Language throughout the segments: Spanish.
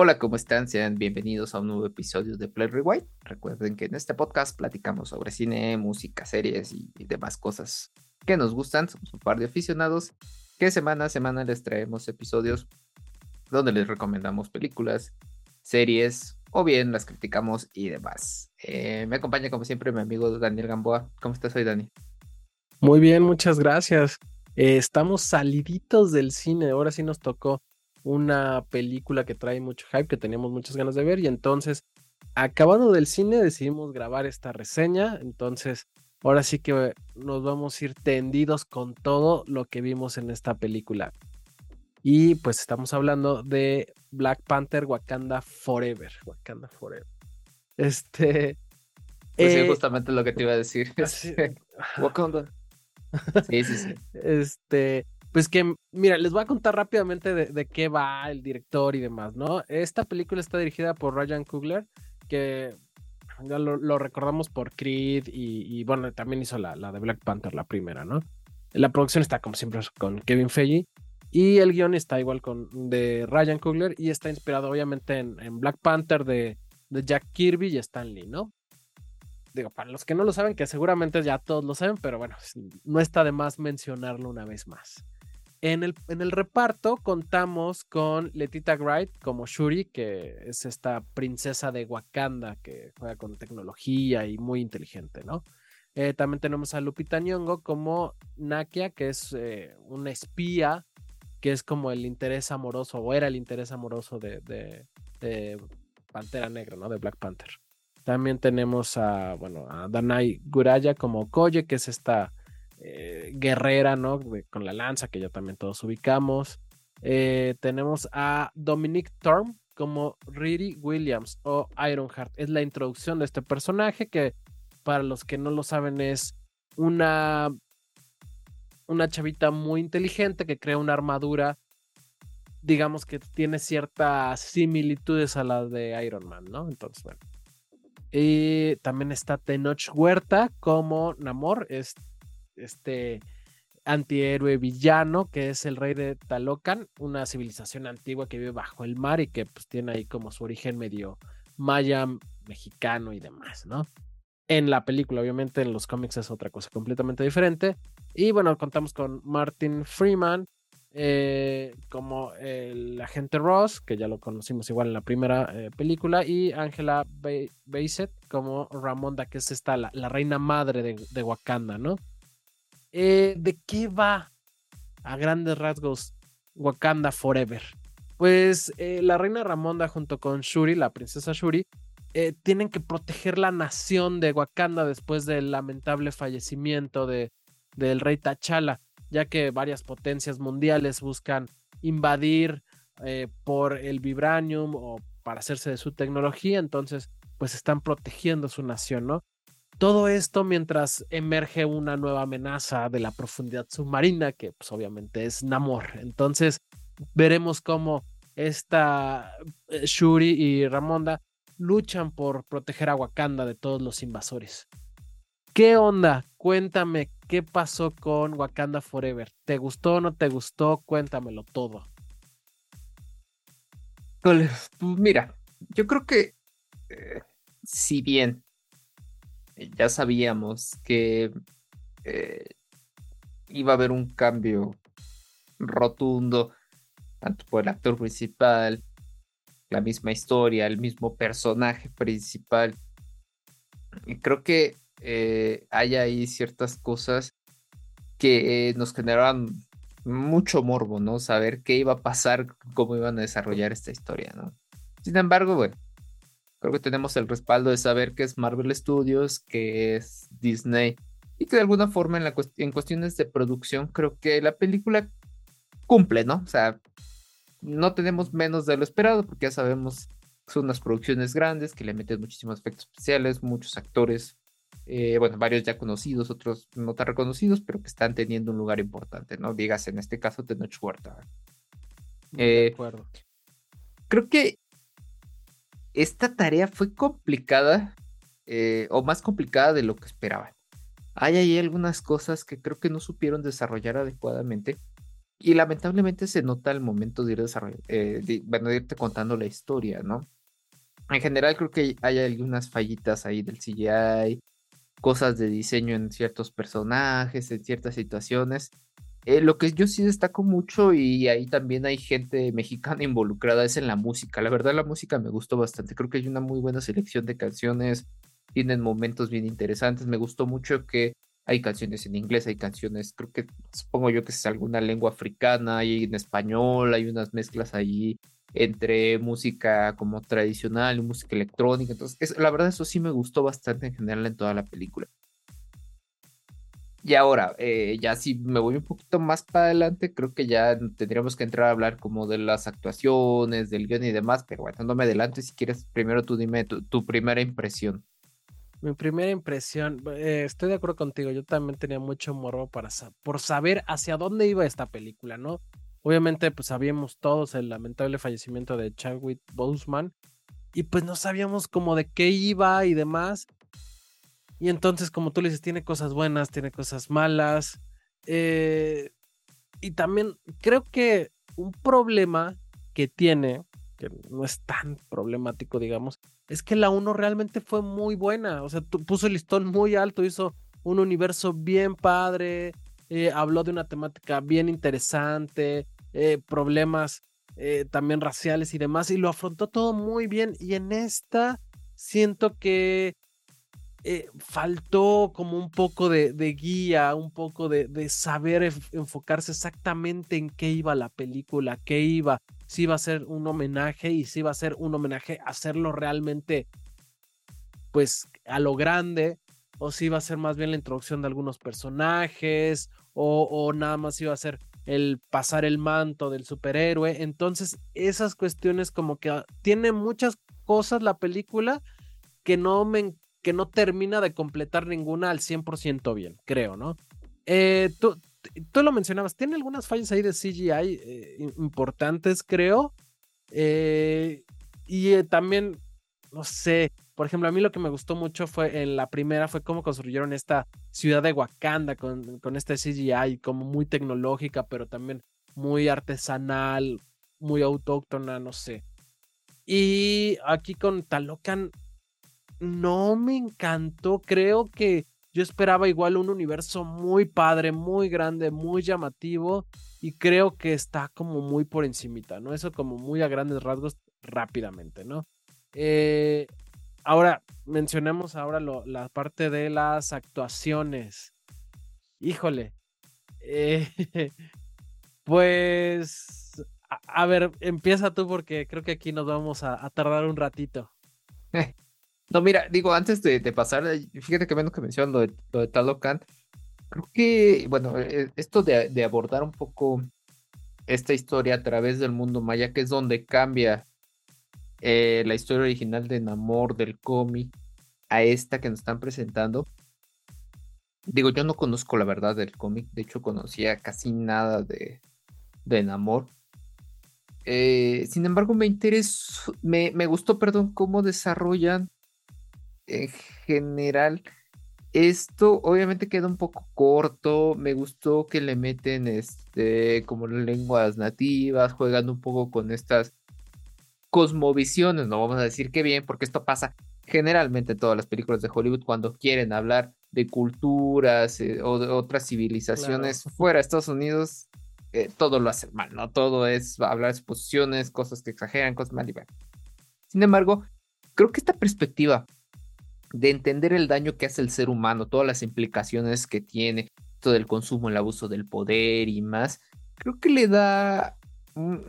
Hola, ¿cómo están? Sean bienvenidos a un nuevo episodio de Play Rewind. Recuerden que en este podcast platicamos sobre cine, música, series y, demás cosas que nos gustan. Somos un par de aficionados que semana a semana les traemos episodios donde les recomendamos películas, series o bien las criticamos y demás. Eh, me acompaña como siempre mi amigo Daniel Gamboa. ¿Cómo estás hoy, Dani? Muy bien, muchas gracias. Eh, estamos saliditos del cine. Ahora sí nos tocó una película que trae mucho hype, que teníamos muchas ganas de ver y entonces, acabando del cine, decidimos grabar esta reseña, entonces ahora sí que nos vamos a ir tendidos con todo lo que vimos en esta película. Y pues estamos hablando de Black Panther Wakanda Forever. Wakanda Forever. Este. Pues sí, eh, justamente lo que te iba a decir. Wakanda. Sí, sí, sí. Este. Pues que, mira, les voy a contar rápidamente de, qué va el director y demás, ¿no? Esta película está dirigida por Ryan Coogler, que ya lo, recordamos por Creed y, bueno, también hizo la, la, de Black Panther, la primera, ¿no? La producción está como siempre con Kevin Feige y el guion está igual con de Ryan Coogler y está inspirado obviamente en, Black Panther de, de, Jack Kirby y Stan Lee, ¿no? Digo, para los que no lo saben, que seguramente ya todos lo saben, pero bueno, no está de más mencionarlo una vez más. En el, reparto contamos con Letita Wright como Shuri, que es esta princesa de Wakanda que juega con tecnología y muy inteligente, ¿no? Eh, también tenemos a Lupita Nyong'o como Nakia, que es eh, una espía, que es como el interés amoroso, o era el interés amoroso de, de, de, Pantera Negra, ¿no? De Black Panther. También tenemos a, bueno, a Danai Guraya como Koye, que es esta eh, guerrera, ¿no? con la lanza, que ya también todos ubicamos. Eh, tenemos a Dominic Thorne como Riri Williams o Ironheart. Es la introducción de este personaje que, para los que no lo saben, es una, una chavita muy inteligente que crea una armadura, digamos que tiene ciertas similitudes a la de Iron Man, ¿no? Entonces, bueno. Y también está Tenoch Huerta como Namor, es este antihéroe villano que es el rey de Talocan, una civilización antigua que vive bajo el mar y que pues tiene ahí como su origen medio maya, mexicano y demás, ¿no? En la película, obviamente, en los cómics es otra cosa completamente diferente. Y bueno, contamos con Martin Freeman eh, como el agente Ross, que ya lo conocimos igual en la primera eh, película, y Angela Bassett como Ramonda, que es esta, la, reina madre de, de Wakanda, ¿no? Eh, ¿De qué va a grandes rasgos Wakanda Forever? Pues eh, la reina Ramonda junto con Shuri, la princesa Shuri, eh, tienen que proteger la nación de Wakanda después del lamentable fallecimiento de, del rey T'Challa, ya que varias potencias mundiales buscan invadir por el vibranium o para hacerse de su tecnología, entonces pues están protegiendo su nación, ¿no? Todo esto mientras emerge una nueva amenaza de la profundidad submarina, que pues obviamente es Namor. Entonces veremos cómo esta eh, Shuri y Ramonda luchan por proteger a Wakanda de todos los invasores. ¿Qué onda? Cuéntame qué pasó con Wakanda Forever. ¿Te gustó o no te gustó? Cuéntamelo todo. Pues mira, yo creo que eh, si bien ya sabíamos que eh, iba a haber un cambio rotundo, tanto por el actor principal, la misma historia, el mismo personaje principal. Y creo que eh, hay ahí ciertas cosas que nos generaron mucho morbo, ¿no? Saber qué iba a pasar, cómo iban a desarrollar esta historia, ¿no? Sin embargo, bueno, Creo que tenemos el respaldo de saber que es Marvel Studios, que es Disney y que de alguna forma en, la en cuestiones de producción creo que la película cumple, ¿no? O sea, no tenemos menos de lo esperado porque ya sabemos que son unas producciones grandes que le meten muchísimos efectos especiales, muchos actores, eh, bueno, varios ya conocidos, otros no tan reconocidos, pero que están teniendo un lugar importante, ¿no? Digas en este caso Tenoch Huerta. de eh, acuerdo. Creo que esta tarea fue complicada eh, o más complicada de lo que esperaban. Hay ahí algunas cosas que creo que no supieron desarrollar adecuadamente y lamentablemente se nota el momento de ir eh, de, irte contando la historia, ¿no? En general creo que hay algunas fallitas ahí del CGI, cosas de diseño en ciertos personajes, en ciertas situaciones. Eh, lo que yo sí destaco mucho y ahí también hay gente mexicana involucrada es en la música. La verdad la música me gustó bastante. Creo que hay una muy buena selección de canciones. Tienen momentos bien interesantes. Me gustó mucho que hay canciones en inglés, hay canciones, creo que supongo yo que es alguna lengua africana, hay en español, hay unas mezclas ahí entre música como tradicional y música electrónica. Entonces, la verdad, eso sí me gustó bastante en general en toda la película. Y ahora, eh, ya si me voy un poquito más para adelante, creo que ya tendríamos que entrar a hablar como de las actuaciones, del guion y demás, pero bueno, no me adelante, si quieres, primero tú dime tu primera impresión. Mi primera impresión, eh, estoy de acuerdo contigo, yo también tenía mucho morbo para por saber hacia dónde iba esta película, ¿no? Obviamente, pues sabíamos todos el lamentable fallecimiento de Chadwick Boseman y pues no sabíamos como de qué iba y demás. Y entonces, como tú le dices, tiene cosas buenas, tiene cosas malas. Eh, y también creo que un problema que tiene, que no es tan problemático, digamos, es que la 1 realmente fue muy buena. O sea, puso el listón muy alto, hizo un universo bien padre, eh, habló de una temática bien interesante, eh, problemas también raciales y demás, y lo afrontó todo muy bien. Y en esta siento que faltó como un poco de, guía, un poco de, saber enfocarse exactamente en qué iba la película, qué iba, si va a ser un homenaje y si va a ser un homenaje hacerlo realmente pues a lo grande o si va a ser más bien la introducción de algunos personajes o, o nada más iba a ser el pasar el manto del superhéroe. Entonces esas cuestiones como que ah, tiene muchas cosas la película que no me que no termina de completar ninguna al 100% bien, creo, ¿no? Eh, tú, lo mencionabas, tiene algunas fallas ahí de CGI eh, importantes, creo. Eh, y eh, también, no sé, por ejemplo, a mí lo que me gustó mucho fue en la primera fue cómo construyeron esta ciudad de Wakanda con, con este CGI, como muy tecnológica, pero también muy artesanal, muy autóctona, no sé. Y aquí con Talocan no me encantó, creo que yo esperaba igual un universo muy padre, muy grande, muy llamativo y creo que está como muy por encimita, ¿no? Eso como muy a grandes rasgos rápidamente, ¿no? Eh, ahora, mencionemos ahora la parte de las actuaciones. Híjole. Eh, pues, a, ver, empieza tú porque creo que aquí nos vamos a, a tardar un ratito. No, mira, digo, antes de, pasar, eh, fíjate que menos que mencionan lo de, lo de creo que, bueno, eh, esto de, abordar un poco esta historia a través del mundo maya, que es donde cambia eh, la historia original de Namor del cómic a esta que nos están presentando. Digo, yo no conozco la verdad del cómic, de hecho conocía casi nada de, de Namor. sin embargo, me interesó, me, me, gustó, perdón, cómo desarrollan en general, esto obviamente queda un poco corto. Me gustó que le meten este como lenguas nativas, juegan un poco con estas cosmovisiones. No vamos a decir que bien, porque esto pasa generalmente en todas las películas de Hollywood cuando quieren hablar de culturas eh, o de otras civilizaciones fuera de Estados Unidos. Eh, todo lo hacen mal, ¿no? Todo es hablar de exposiciones, cosas que exageran, cosas mal y mal. Sin embargo, creo que esta perspectiva de entender el daño que hace el ser humano, todas las implicaciones que tiene, todo el consumo, el abuso del poder y más, creo que le da...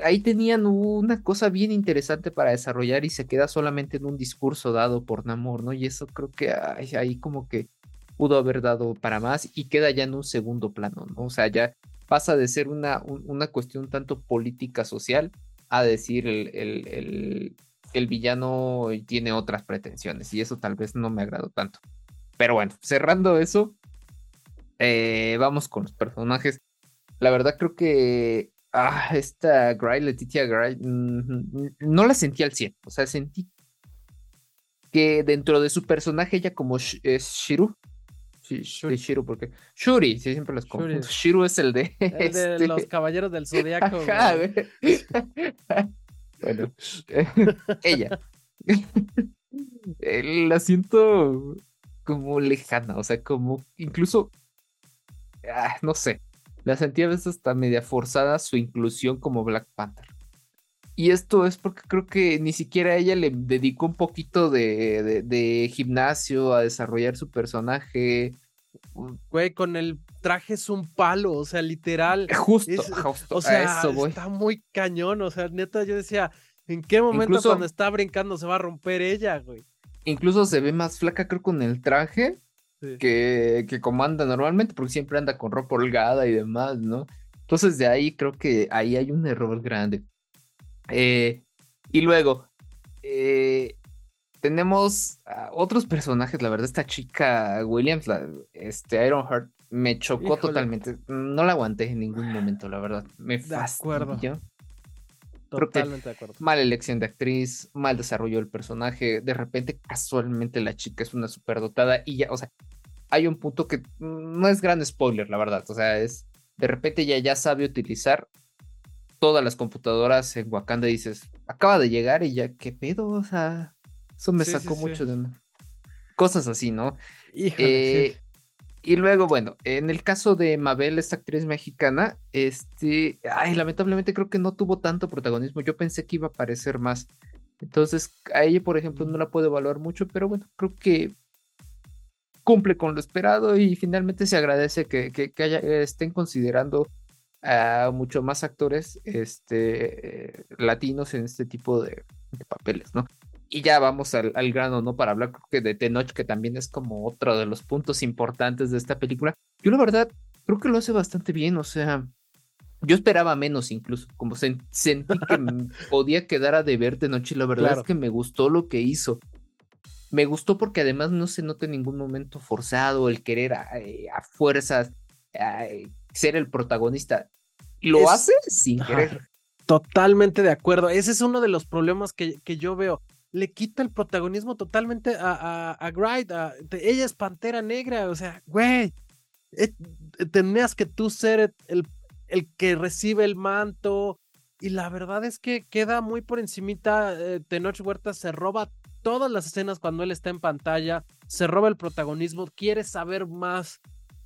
Ahí tenían una cosa bien interesante para desarrollar y se queda solamente en un discurso dado por Namor, ¿no? Y eso creo que ahí como que pudo haber dado para más y queda ya en un segundo plano, ¿no? O sea, ya pasa de ser una, una cuestión tanto política social a decir el, el villano tiene otras pretensiones y eso tal vez no me agradó tanto. Pero bueno, cerrando eso, eh, vamos con los personajes. La verdad creo que ah, esta Gray, Letitia Gray, mm, no la sentí al 100. O sea, sentí que dentro de su personaje ella como es Shiru, Shuri. Shiru, porque. Shuri, sí, siempre los confundo. Shiru es el de. El de este los caballeros del zodiaco. bueno, ella. la siento como lejana, o sea, como incluso. Ah, no sé. La sentía a veces hasta media forzada su inclusión como Black Panther. Y esto es porque creo que ni siquiera ella le dedicó un poquito de, gimnasio a desarrollar su personaje. Güey, con el traje es un palo, o sea, literal. Justo, justo. O sea, está muy cañón, o sea, neta, yo decía, ¿en qué momento cuando está brincando se va a romper ella, güey? Incluso se ve más flaca, creo, con el traje que, que comanda normalmente, porque siempre anda con ropa holgada y demás, ¿no? Entonces, de ahí creo que ahí hay un error grande. Eh, y luego, eh, tenemos otros personajes, la verdad, esta chica Williams, la, este Ironheart, me chocó totalmente. No la aguanté en ningún momento, la verdad. Me fastidió. Totalmente de acuerdo. Mala elección de actriz, mal desarrollo del personaje. De repente, casualmente, la chica es una superdotada y ya, o sea, hay un punto que no es gran spoiler, la verdad. O sea, es de repente ya, ya sabe utilizar todas las computadoras en Wakanda y dices, acaba de llegar y ya, ¿qué pedo? O sea, eso me sacó mucho de cosas así, ¿no? Eh, y luego, bueno, en el caso de Mabel, esta actriz mexicana, este, ay, lamentablemente creo que no tuvo tanto protagonismo. Yo pensé que iba a aparecer más. Entonces, a ella, por ejemplo, no la puedo evaluar mucho, pero bueno, creo que cumple con lo esperado y finalmente se agradece que, que, estén considerando a mucho más actores este, latinos en este tipo de, papeles, ¿no? Y ya vamos al, grano, ¿no? Para hablar que de Tenoch, que también es como otro de los puntos importantes de esta película. Yo la verdad creo que lo hace bastante bien, o sea, yo esperaba menos incluso, como sentí que podía quedar a deber Tenoch y la verdad es que me gustó lo que hizo. Me gustó porque además no se nota en ningún momento forzado el querer a, eh, fuerzas ser el protagonista. Lo hace sin querer. Totalmente de acuerdo. Ese es uno de los problemas que, que yo veo. Le quita el protagonismo totalmente a, a, a ella es pantera negra. O sea, güey. Eh, tenías que tú ser el, el, que recibe el manto. Y la verdad es que queda muy por encimita. Eh, Tenoch Huerta se roba todas las escenas cuando él está en pantalla. Se roba el protagonismo. Quiere saber más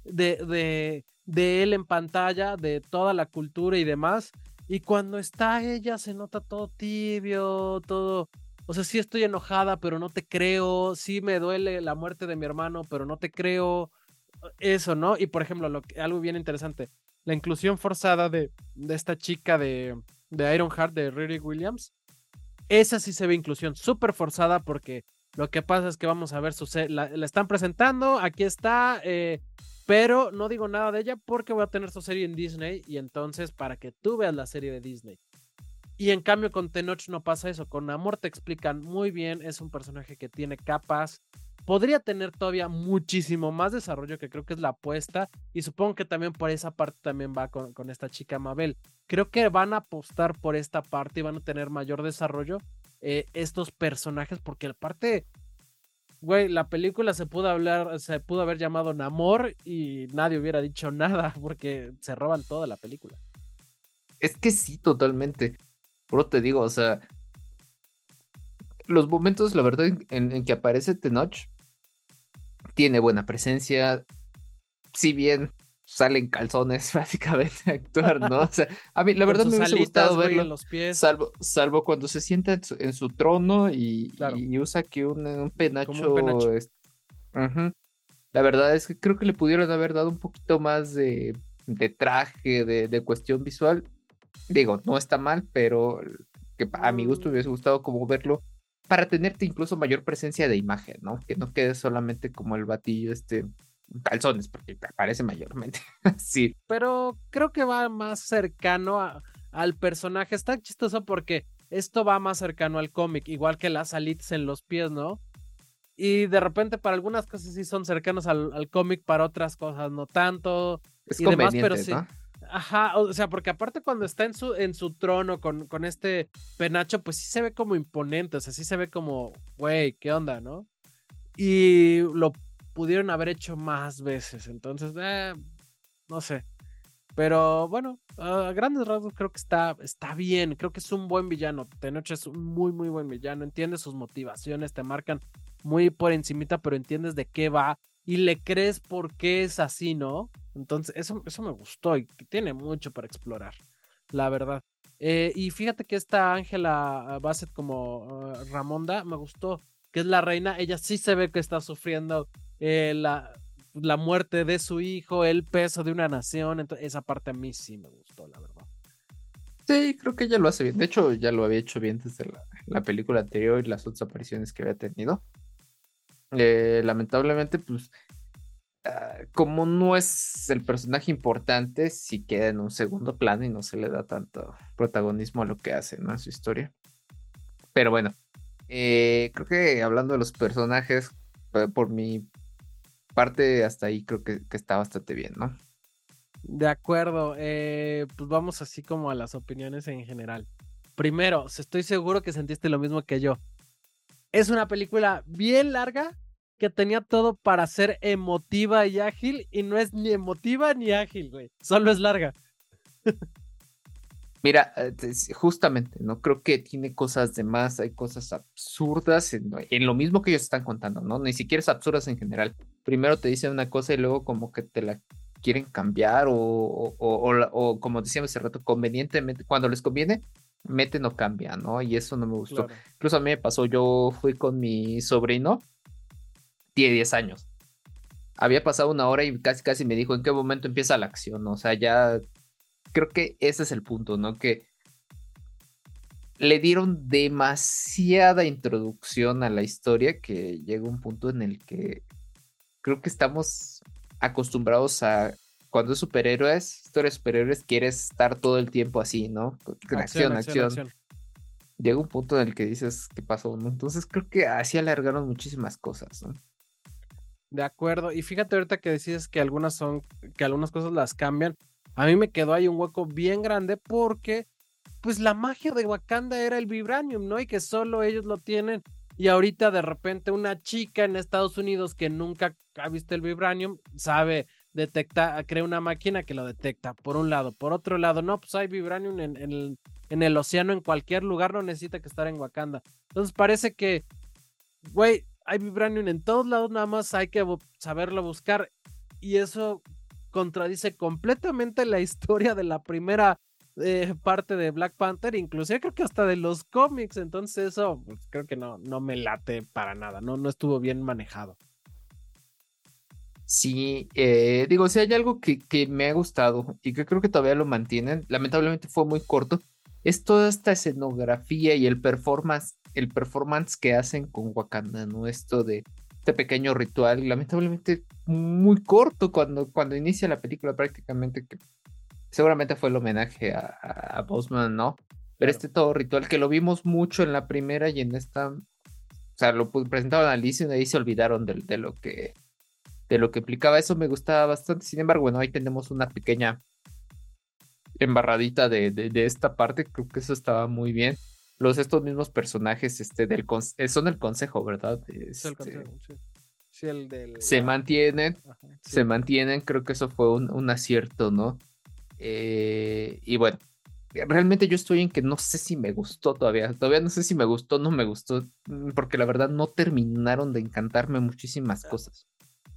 de, de, de él en pantalla, de toda la cultura y demás. Y cuando está ella se nota todo tibio, todo... O sea, sí estoy enojada, pero no te creo. Sí me duele la muerte de mi hermano, pero no te creo. Eso, ¿no? Y por ejemplo, lo algo bien interesante. La inclusión forzada de, esta chica de, de Ironheart, de Riri Williams. Esa sí se ve inclusión súper forzada porque lo que pasa es que vamos a ver su... La, la están presentando, aquí está. Eh, pero no digo nada de ella porque voy a tener su serie en Disney y entonces para que tú veas la serie de Disney. Y en cambio con Tenoch no pasa eso. Con Amor te explican muy bien. Es un personaje que tiene capas. Podría tener todavía muchísimo más desarrollo que creo que es la apuesta. Y supongo que también por esa parte también va con, con esta chica Mabel. Creo que van a apostar por esta parte y van a tener mayor desarrollo eh, estos personajes porque la parte güey, la película se pudo hablar, se pudo haber llamado Namor y nadie hubiera dicho nada porque se roban toda la película. Es que sí, totalmente. Pero te digo, o sea, los momentos, la verdad, en, que aparece Tenoch, tiene buena presencia. Si bien salen calzones básicamente a actuar, ¿no? O sea, a mí la verdad me hubiese gustado verlo, los pies. Salvo, salvo cuando se sienta en su, trono y, usa aquí un, penacho. La verdad es que creo que le pudieron haber dado un poquito más de, traje, de, cuestión visual. Digo, no está mal, pero que a mi gusto me hubiese gustado como verlo para tenerte incluso mayor presencia de imagen, ¿no? Que no quede solamente como el batillo este calzones, porque aparece mayormente. sí. Pero creo que va más cercano al personaje. Está chistoso porque esto va más cercano al cómic, igual que las alitas en los pies, ¿no? Y de repente para algunas cosas sí son cercanos al, cómic, para otras cosas no tanto. Es y demás, pero sí. Ajá, o sea, porque aparte cuando está en su, en su trono con, con este penacho, pues sí se ve como imponente, o sea, sí se ve como, güey, ¿qué onda, no? Y lo pudieron haber hecho más veces. Entonces, eh, no sé. Pero bueno, a grandes rasgos creo que está, está bien. Creo que es un buen villano. Tenoch es un muy, muy buen villano. Entiendes sus motivaciones, te marcan muy por encimita, pero entiendes de qué va y le crees por qué es así, ¿no? Entonces, eso, eso me gustó y tiene mucho para explorar, la verdad. Eh, y fíjate que esta Ángela Bassett como uh, Ramonda me gustó, que es la reina. Ella sí se ve que está sufriendo eh, la, la muerte de su hijo, el peso de una nación. Entonces, esa parte a mí sí me gustó, la verdad. Sí, creo que ella lo hace bien. De hecho, ya lo había hecho bien desde la, película anterior y las otras apariciones que había tenido. Eh, lamentablemente, pues, ah, como no es el personaje importante, sí queda en un segundo plano y no se le da tanto protagonismo a lo que hace, ¿no? A su historia. Pero bueno, eh, creo que hablando de los personajes, eh, por mi parte hasta ahí creo que, está bastante bien, ¿no? De acuerdo, eh, pues vamos así como a las opiniones en general. Primero, estoy seguro que sentiste lo mismo que yo. Es una película bien larga que tenía todo para ser emotiva y ágil y no es ni emotiva ni ágil, güey. Solo es larga. Mira, eh, justamente, ¿no? Creo que tiene cosas de más, hay cosas absurdas en, lo mismo que ellos están contando, ¿no? Ni siquiera es absurdas en general. Primero te dicen una cosa y luego como que te la quieren cambiar o, o, como decíamos hace rato, convenientemente, cuando les conviene, meten o cambian, ¿no? Y eso no me gustó. Incluso a mí me pasó, yo fui con mi sobrino, tiene 10 años. Había pasado una hora y casi casi me dijo en qué momento empieza la acción, o sea, ya creo que ese es el punto, ¿no? Que le dieron demasiada introducción a la historia que llega un punto en el que creo que estamos acostumbrados a cuando es superhéroes, historias superhéroes, quieres estar todo el tiempo así, ¿no? Acción, acción, acción. Llega un punto en el que dices, ¿qué pasó? ¿no? Entonces creo que así alargaron muchísimas cosas, ¿no? De acuerdo. Y fíjate ahorita que decís que algunas son, que algunas cosas las cambian a mí me quedó ahí un hueco bien grande porque pues la magia de Wakanda era el vibranium, ¿no? Y que solo ellos lo tienen. Y ahorita de repente una chica en Estados Unidos que nunca ha visto el vibranium sabe detectar, crea una máquina que lo detecta, por un lado. Por otro lado, no, pues hay vibranium en, el, en el océano, en cualquier lugar, no necesita que estar en Wakanda. Entonces parece que, güey, hay vibranium en todos lados, nada más hay que saberlo buscar. Y eso contradice completamente la historia de la primera eh, parte de Black Panther, inclusive creo que hasta de los cómics, entonces eso pues, creo que no, no me late para nada, no, no estuvo bien manejado. Sí, eh, digo, si hay algo que, que, me ha gustado y que creo que todavía lo mantienen, lamentablemente fue muy corto, es toda esta escenografía y el performance, el performance que hacen con Wakanda, ¿no? Esto de este pequeño ritual, lamentablemente muy corto cuando, cuando inicia la película prácticamente, que seguramente fue el homenaje a, a, Bosman, ¿no? Pero este todo ritual que lo vimos mucho en la primera y en esta, o sea, lo presentaban a Alicia y ahí se olvidaron de, de, lo que de lo que implicaba eso, me gustaba bastante, sin embargo, bueno, ahí tenemos una pequeña embarradita de, de esta parte, creo que eso estaba muy bien los estos mismos personajes este, del eh, son el consejo, ¿verdad? Este, sí. el del... Se mantienen, se mantienen, creo que eso fue un, acierto, ¿no? Eh, y bueno, realmente yo estoy en que no sé si me gustó todavía, todavía no sé si me gustó o no me gustó, mm, porque la verdad no terminaron de encantarme muchísimas cosas.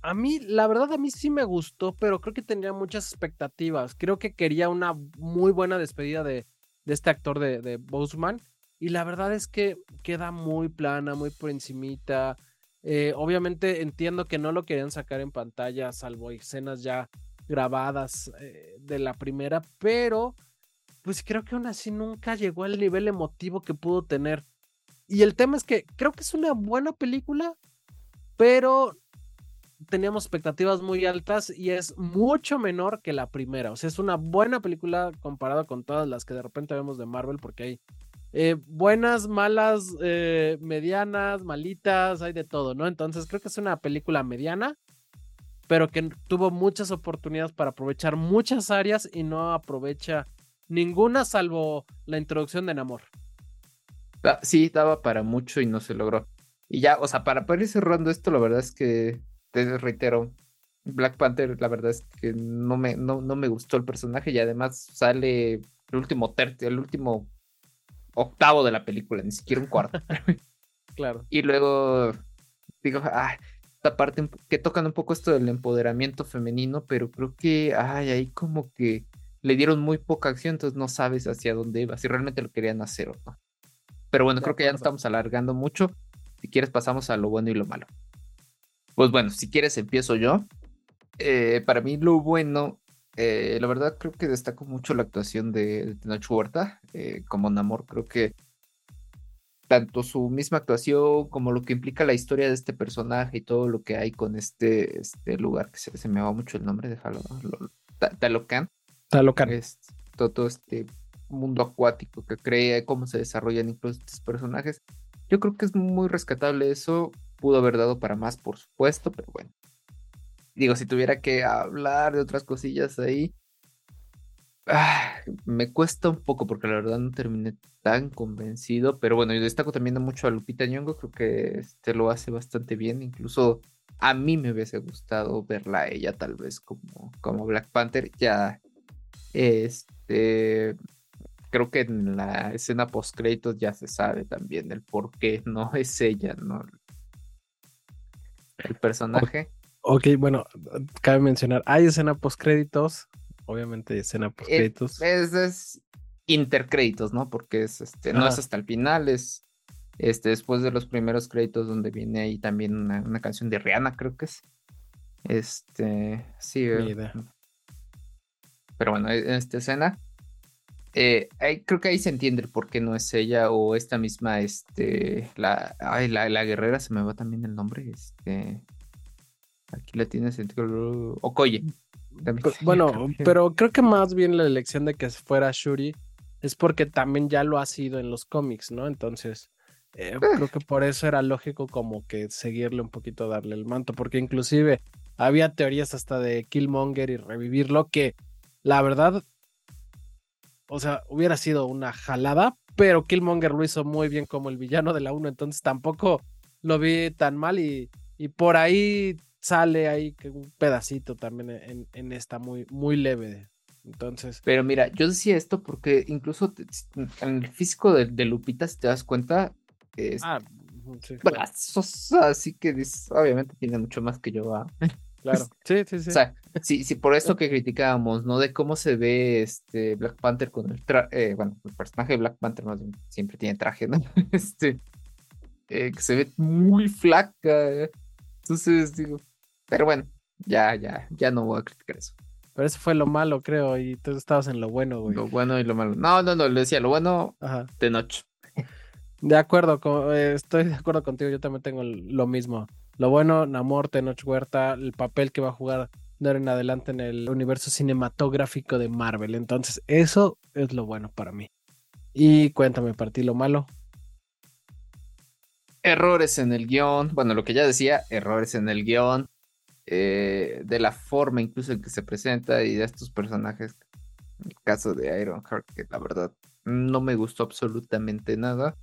A mí, la verdad, a mí sí me gustó, pero creo que tenía muchas expectativas. Creo que quería una muy buena despedida de, de este actor de, de Boseman. Y la verdad es que queda muy plana, muy por encimita. Eh, obviamente entiendo que no lo querían sacar en pantalla, salvo escenas ya grabadas eh, de la primera, pero pues creo que aún así nunca llegó al nivel emotivo que pudo tener. Y el tema es que creo que es una buena película, pero teníamos expectativas muy altas y es mucho menor que la primera. O sea, es una buena película comparada con todas las que de repente vemos de Marvel, porque hay eh, buenas, malas, eh, medianas, malitas, hay de todo, ¿no? Entonces creo que es una película mediana, pero que tuvo muchas oportunidades para aprovechar muchas áreas y no aprovecha ninguna salvo la introducción de Namor. Sí, daba para mucho y no se logró. Y ya, o sea, para poder ir cerrando esto, la verdad es que te reitero, Black Panther, la verdad es que no me, no, no me gustó el personaje y además sale el último tercio, el último octavo de la película, ni siquiera un cuarto. claro. Y luego digo, ah, esta parte que tocan un poco esto del empoderamiento femenino, pero creo que, ay, ahí como que le dieron muy poca acción, entonces no sabes hacia dónde iba, si realmente lo querían hacer o no. Pero bueno, creo que ya nos estamos alargando mucho. Si quieres, pasamos a lo bueno y lo malo. Pues bueno, si quieres, empiezo yo. Eh, para mí, lo bueno, eh, la verdad, creo que destaco mucho la actuación de, Nacho Huerta eh, como Namor. Creo que tanto su misma actuación como lo que implica la historia de este personaje y todo lo que hay con este, este lugar que se, me va mucho el nombre, déjalo, Talocan. Talocan. Es, todo, este mundo acuático que crea, cómo se desarrollan incluso estos personajes. Yo creo que es muy rescatable eso. Pudo haber dado para más, por supuesto, pero bueno. Digo, si tuviera que hablar de otras cosillas ahí, ah, me cuesta un poco porque la verdad no terminé tan convencido, pero bueno, yo destaco también mucho a Lupita Nyong'o, creo que este lo hace bastante bien, incluso a mí me hubiese gustado verla a ella tal vez como, como Black Panther, ya este creo que en la escena post créditos ya se sabe también el por qué no es ella, ¿no? El personaje. Ok, bueno, cabe mencionar, hay escena post créditos, obviamente escena post créditos. Es, es, intercréditos, ¿no? Porque es este, no es hasta el final, es este después de los primeros créditos donde viene ahí también una, canción de Rihanna, creo que es. Este, sí. Eh, pero bueno, en esta escena eh, creo que ahí se entiende el por qué no es ella o esta misma, este, la, ay, la, la guerrera, se me va también el nombre, este, aquí la tienes, Okoye. Bueno, pero creo que más bien la elección de que fuera Shuri es porque también ya lo ha sido en los cómics, ¿no? Entonces, eh, eh. creo que por eso era lógico como que seguirle un poquito, darle el manto, porque inclusive había teorías hasta de Killmonger y revivirlo que la verdad o sea, hubiera sido una jalada, pero Killmonger lo hizo muy bien como el villano de la 1, entonces tampoco lo vi tan mal y, y por ahí sale ahí un pedacito también en, en, esta muy, muy leve. Entonces. Pero mira, yo decía esto porque incluso en el físico de, Lupita, si te das cuenta, es ah, sí, así que obviamente tiene mucho más que yo. ¿ah? Claro. Sí, sí, sí. O sea, sí, sí, por esto que criticábamos, ¿no? De cómo se ve este Black Panther con el traje, eh, bueno, el personaje de Black Panther más siempre tiene traje, ¿no? Este, eh, que se ve muy flaca. Entonces digo, pero bueno, ya, ya, ya no voy a criticar eso. Pero eso fue lo malo, creo, y tú estabas en lo bueno, güey. Lo bueno y lo malo. No, no, no, le decía lo bueno de noche. De acuerdo, eh, estoy de acuerdo contigo, yo también tengo lo mismo. Lo bueno, Namor, Tenoch Huerta, el papel que va a jugar de ahora en adelante en el universo cinematográfico de Marvel. Entonces, eso es lo bueno para mí. Y cuéntame, para ti lo malo. Errores en el guion. Bueno, lo que ya decía, errores en el guion. Eh, de la forma incluso en que se presenta y de estos personajes. En el caso de Ironheart, que la verdad no me gustó absolutamente nada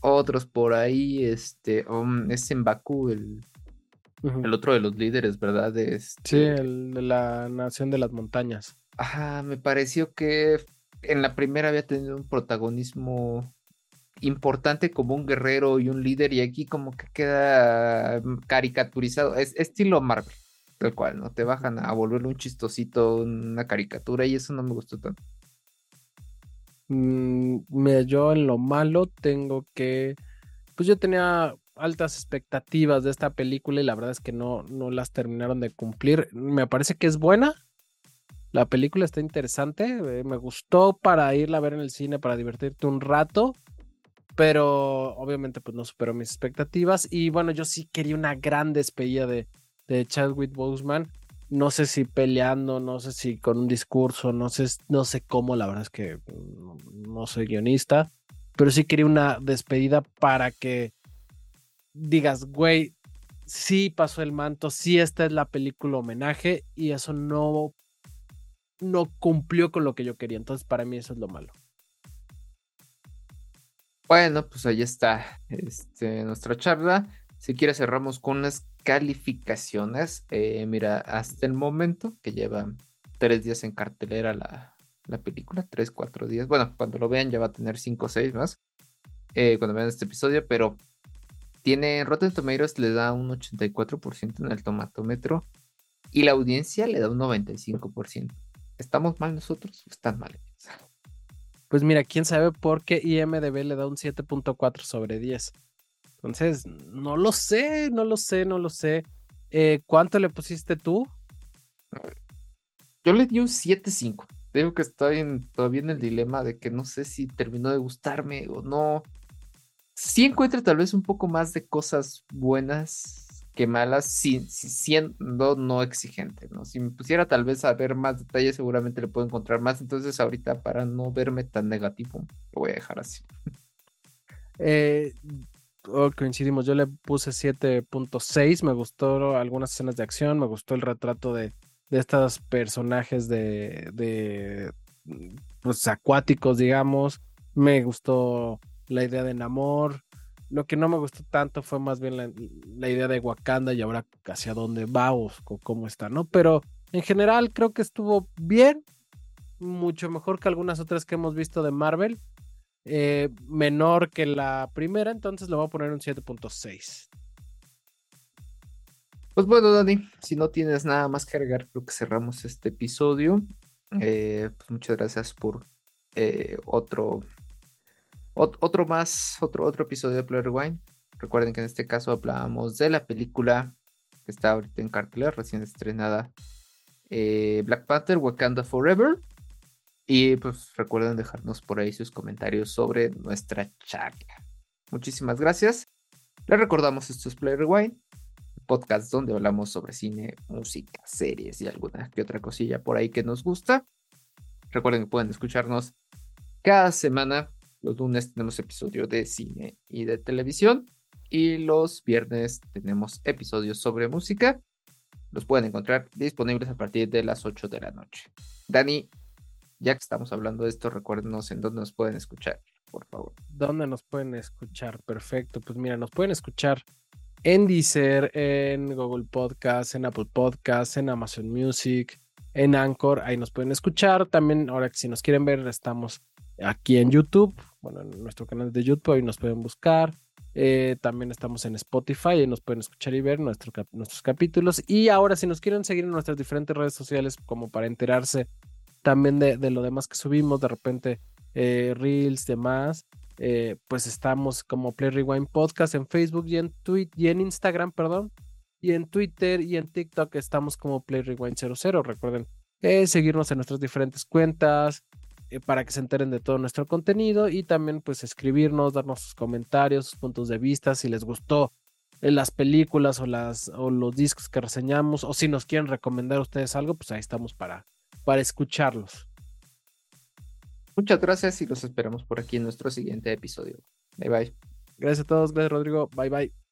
otros por ahí, este, um, es en Bakú, el, el otro de los líderes, ¿verdad? sí, este el de la Nación de las Montañas. Ajá, me pareció que en la primera había tenido un protagonismo importante como un guerrero y un líder y aquí como que queda mm, caricaturizado, es estilo Marvel, tal cual, ¿no? Te bajan a volverle un chistosito, una caricatura y eso no me gustó tanto. Mm, me yo en lo malo tengo que, pues yo tenía altas expectativas de esta película y la verdad es que no, no las terminaron de cumplir. Me parece que es buena. La película está interesante. Eh, me gustó para irla a ver en el cine, para divertirte un rato. Pero obviamente pues no superó mis expectativas. Y bueno, yo sí quería una gran despedida de, de Chadwick Boseman no sé si peleando, no sé si con un discurso, no sé, no sé cómo, la verdad es que no soy guionista, pero sí quería una despedida para que digas, güey, sí pasó el manto, sí esta es la película homenaje y eso no, no cumplió con lo que yo quería, entonces para mí eso es lo malo. Bueno, pues ahí está este, nuestra charla. Si quieres, cerramos con las calificaciones. Eh, mira, hasta el momento que lleva tres días en cartelera la, la, película, tres, cuatro días. Bueno, cuando lo vean ya va a tener cinco o seis más. Eh, cuando vean este episodio, pero tiene Rotten Tomatoes le da un 84% en el tomatómetro y la audiencia le da un 95%. ¿Estamos mal nosotros están mal Pues mira, quién sabe por qué IMDB le da un 7.4 sobre 10. Entonces, no lo sé, no lo sé, no lo sé. Eh, ¿Cuánto le pusiste tú? Yo le di un 7.5. Digo que estoy todavía en el dilema de que no sé si terminó de gustarme o no. Sí encuentro tal vez un poco más de cosas buenas que malas, siendo no exigente, ¿no? Si me pusiera tal vez a ver más detalles, seguramente le puedo encontrar más. Entonces, ahorita, para no verme tan negativo, lo voy a dejar así. Eh, Oh, coincidimos, yo le puse 7.6, me gustó algunas escenas de acción, me gustó el retrato de, estos personajes de, de pues, acuáticos, digamos, me gustó la idea de Namor, lo que no me gustó tanto fue más bien la, idea de Wakanda y ahora hacia dónde va o cómo está, ¿no? Pero en general creo que estuvo bien, mucho mejor que algunas otras que hemos visto de Marvel. Eh, menor que la primera, entonces le voy a poner un 7.6. Pues bueno, Dani, si no tienes nada más que agregar, creo que cerramos este episodio. Eh, pues muchas gracias por eh, otro, otro más, otro, otro episodio de Player Wine. Recuerden que en este caso hablábamos de la película que está ahorita en cartelera, recién estrenada, Black Panther, Wakanda Forever. Y pues recuerden dejarnos por ahí sus comentarios sobre nuestra charla. Muchísimas gracias. Les recordamos esto es Player Rewind, podcast donde hablamos sobre cine, música, series y alguna que otra cosilla por ahí que nos gusta. Recuerden que pueden escucharnos cada semana. Los lunes tenemos episodio de cine y de televisión. Y los viernes tenemos episodios sobre música. Los pueden encontrar disponibles a partir de las 8 de la noche. Dani, ya que estamos hablando de esto, recuérdenos en dónde nos pueden escuchar, por favor. ¿Dónde nos pueden escuchar? Perfecto. Pues mira, nos pueden escuchar en Deezer, en Google Podcast, en Apple Podcast, en Amazon Music, en Anchor. Ahí nos pueden escuchar. También, ahora que si nos quieren ver, estamos aquí en YouTube. Bueno, en nuestro canal de YouTube, ahí nos pueden buscar. Eh, también estamos en Spotify y nos pueden escuchar y ver nuestros capítulos. Y ahora, si nos quieren seguir en nuestras diferentes redes sociales, como para enterarse también de, lo demás que subimos, de repente eh, reels, demás, eh, pues estamos como Play Rewind Podcast en Facebook y en Twitter y en Instagram, perdón, y en Twitter y en TikTok estamos como Play Rewind 00. Recuerden seguirnos en nuestras diferentes cuentas para que se enteren de todo nuestro contenido y también pues escribirnos, darnos sus comentarios, sus puntos de vista, si les gustó las películas o las o los discos que reseñamos o si nos quieren recomendar ustedes algo, pues ahí estamos para para escucharlos. Muchas gracias y los esperamos por aquí en nuestro siguiente episodio. Bye bye. Gracias a todos, gracias Rodrigo. Bye bye.